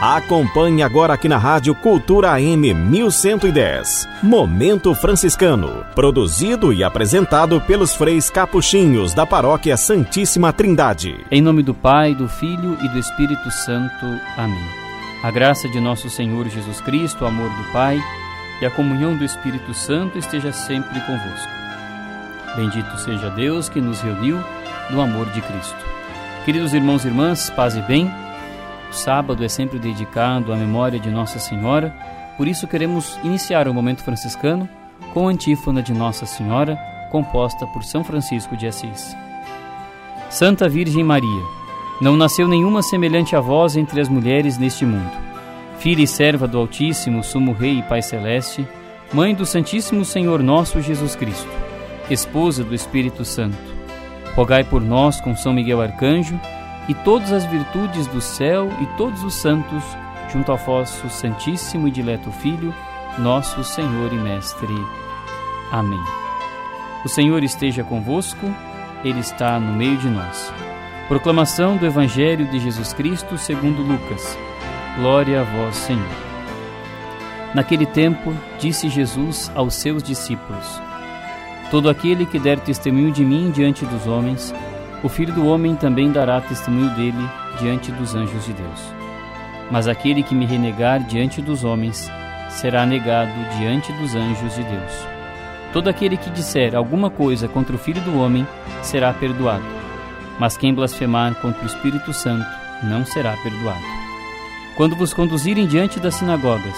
Acompanhe agora aqui na Rádio Cultura AM 1110. Momento Franciscano. Produzido e apresentado pelos freis capuchinhos da Paróquia Santíssima Trindade. Em nome do Pai, do Filho e do Espírito Santo. Amém. A graça de nosso Senhor Jesus Cristo, o amor do Pai e a comunhão do Espírito Santo esteja sempre convosco. Bendito seja Deus que nos reuniu no amor de Cristo. Queridos irmãos e irmãs, paz e bem. O sábado é sempre dedicado à memória de Nossa Senhora, por isso queremos iniciar o momento franciscano com a antífona de Nossa Senhora, composta por São Francisco de Assis. Santa Virgem Maria, não nasceu nenhuma semelhante a vós entre as mulheres neste mundo. Filha e serva do Altíssimo, Sumo Rei e Pai Celeste, Mãe do Santíssimo Senhor nosso Jesus Cristo, Esposa do Espírito Santo, rogai por nós com São Miguel Arcanjo e todas as virtudes do céu e todos os santos, junto ao vosso Santíssimo e Dileto Filho, nosso Senhor e Mestre. Amém. O Senhor esteja convosco, Ele está no meio de nós. Proclamação do Evangelho de Jesus Cristo segundo Lucas. Glória a vós, Senhor. Naquele tempo, disse Jesus aos seus discípulos: Todo aquele que der testemunho de mim diante dos homens, o Filho do Homem também dará testemunho dele diante dos anjos de Deus. Mas aquele que me renegar diante dos homens será negado diante dos anjos de Deus. Todo aquele que disser alguma coisa contra o Filho do Homem será perdoado, mas quem blasfemar contra o Espírito Santo não será perdoado. Quando vos conduzirem diante das sinagogas,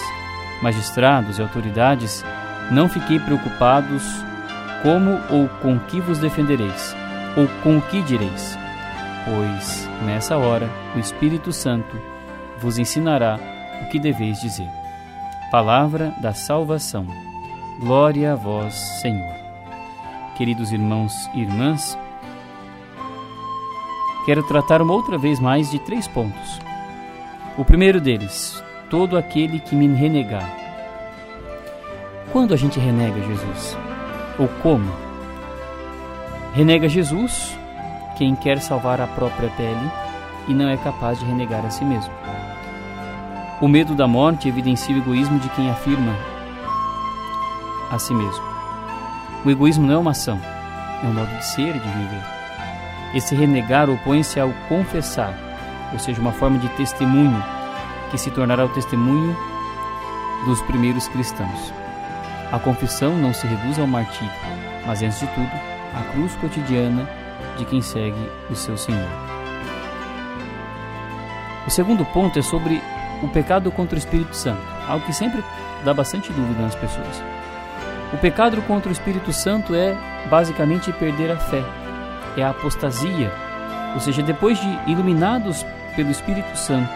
magistrados e autoridades, não fiquei preocupados como ou com que vos defendereis ou com o que direis? Pois, nessa hora, o Espírito Santo vos ensinará o que deveis dizer. Palavra da salvação. Glória a vós, Senhor. Queridos irmãos e irmãs, quero tratar uma outra vez mais de três pontos. O primeiro deles, todo aquele que me renegar. Quando a gente renega Jesus? Ou como? Renega Jesus quem quer salvar a própria pele e não é capaz de renegar a si mesmo. O medo da morte evidencia o egoísmo de quem afirma a si mesmo. O egoísmo não é uma ação, é um modo de ser e de viver. Esse renegar opõe-se ao confessar, ou seja, uma forma de testemunho que se tornará o testemunho dos primeiros cristãos. A confissão não se reduz ao martírio, mas antes de tudo, a cruz cotidiana de quem segue o seu Senhor. O segundo ponto é sobre o pecado contra o Espírito Santo, algo que sempre dá bastante dúvida nas pessoas. O pecado contra o Espírito Santo é basicamente perder a fé, é a apostasia, ou seja, depois de iluminados pelo Espírito Santo,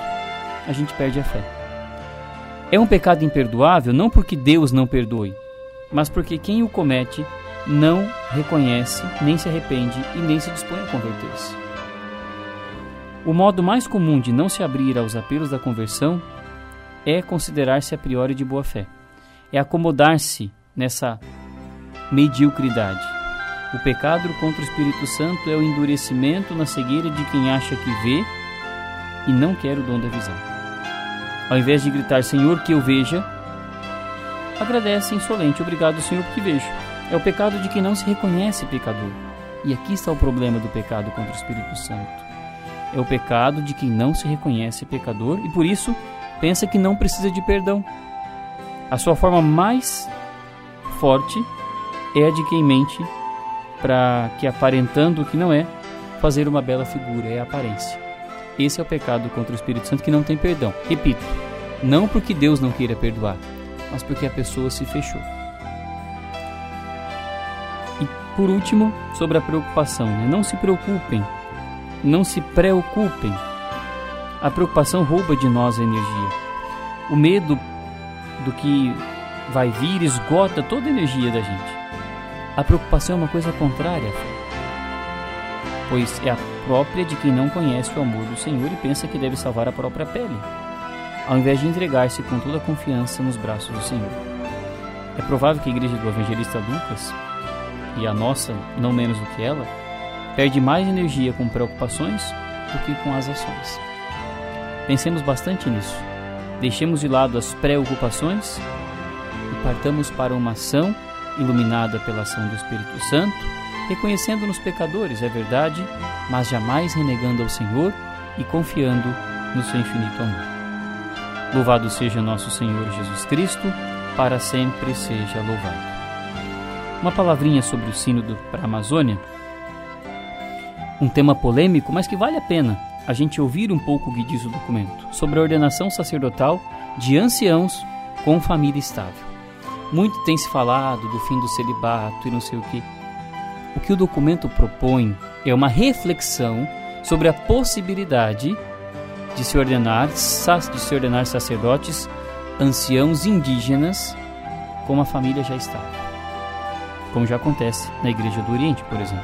a gente perde a fé. É um pecado imperdoável não porque Deus não perdoe, mas porque quem o comete não reconhece, nem se arrepende e nem se dispõe a converter-se. O modo mais comum de não se abrir aos apelos da conversão é considerar-se a priori de boa fé, é acomodar-se nessa mediocridade. O pecado contra o Espírito Santo é o endurecimento na cegueira de quem acha que vê e não quer o dom da visão. Ao invés de gritar Senhor que eu veja, agradece insolente, obrigado Senhor porque vejo. É o pecado de quem não se reconhece pecador. E aqui está o problema do pecado contra o Espírito Santo. É o pecado de quem não se reconhece pecador e por isso pensa que não precisa de perdão. A sua forma mais forte é a de quem mente para que aparentando o que não é, fazer uma bela figura, é a aparência. Esse é o pecado contra o Espírito Santo que não tem perdão. Repito, não porque Deus não queira perdoar, mas porque a pessoa se fechou. Por último, sobre a preocupação, né? não se preocupem, não se preocupem. A preocupação rouba de nós a energia. O medo do que vai vir esgota toda a energia da gente. A preocupação é uma coisa contrária, pois é a própria de quem não conhece o amor do Senhor e pensa que deve salvar a própria pele, ao invés de entregar-se com toda a confiança nos braços do Senhor. É provável que a igreja do evangelista Lucas e a nossa, não menos do que ela, perde mais energia com preocupações do que com as ações. Pensemos bastante nisso. deixemos de lado as preocupações e partamos para uma ação iluminada pela ação do Espírito Santo, reconhecendo-nos pecadores, é verdade, mas jamais renegando ao Senhor e confiando no seu infinito amor. Louvado seja nosso Senhor Jesus Cristo, para sempre seja louvado. Uma palavrinha sobre o Sínodo para a Amazônia. Um tema polêmico, mas que vale a pena a gente ouvir um pouco o que diz o documento sobre a ordenação sacerdotal de anciãos com família estável. Muito tem se falado do fim do celibato e não sei o que. O que o documento propõe é uma reflexão sobre a possibilidade de se ordenar, de se ordenar sacerdotes anciãos indígenas com uma família já estável, como já acontece na Igreja do Oriente, por exemplo.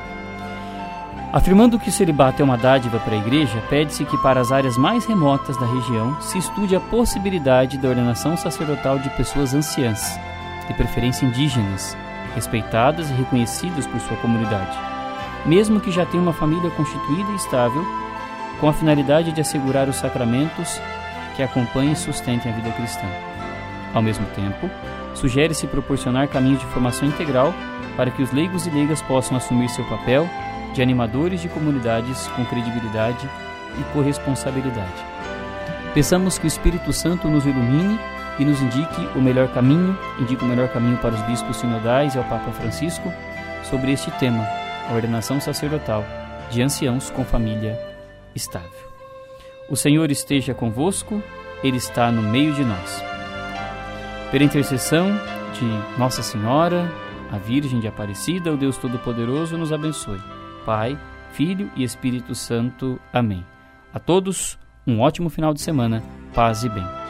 Afirmando que o celibato é uma dádiva para a Igreja, pede-se que para as áreas mais remotas da região se estude a possibilidade da ordenação sacerdotal de pessoas anciãs, de preferência indígenas, respeitadas e reconhecidas por sua comunidade, mesmo que já tenham uma família constituída e estável, com a finalidade de assegurar os sacramentos que acompanhem e sustentem a vida cristã. Ao mesmo tempo, sugere-se proporcionar caminhos de formação integral para que os leigos e leigas possam assumir seu papel de animadores de comunidades com credibilidade e corresponsabilidade. Peçamos que o Espírito Santo nos ilumine e nos indique o melhor caminho, indique o melhor caminho para os bispos sinodais e ao Papa Francisco sobre este tema, a ordenação sacerdotal de anciãos com família estável. O Senhor esteja convosco, Ele está no meio de nós. Pela intercessão de Nossa Senhora, a Virgem de Aparecida, o Deus Todo-Poderoso nos abençoe. Pai, Filho e Espírito Santo. Amém. A todos, um ótimo final de semana, paz e bem.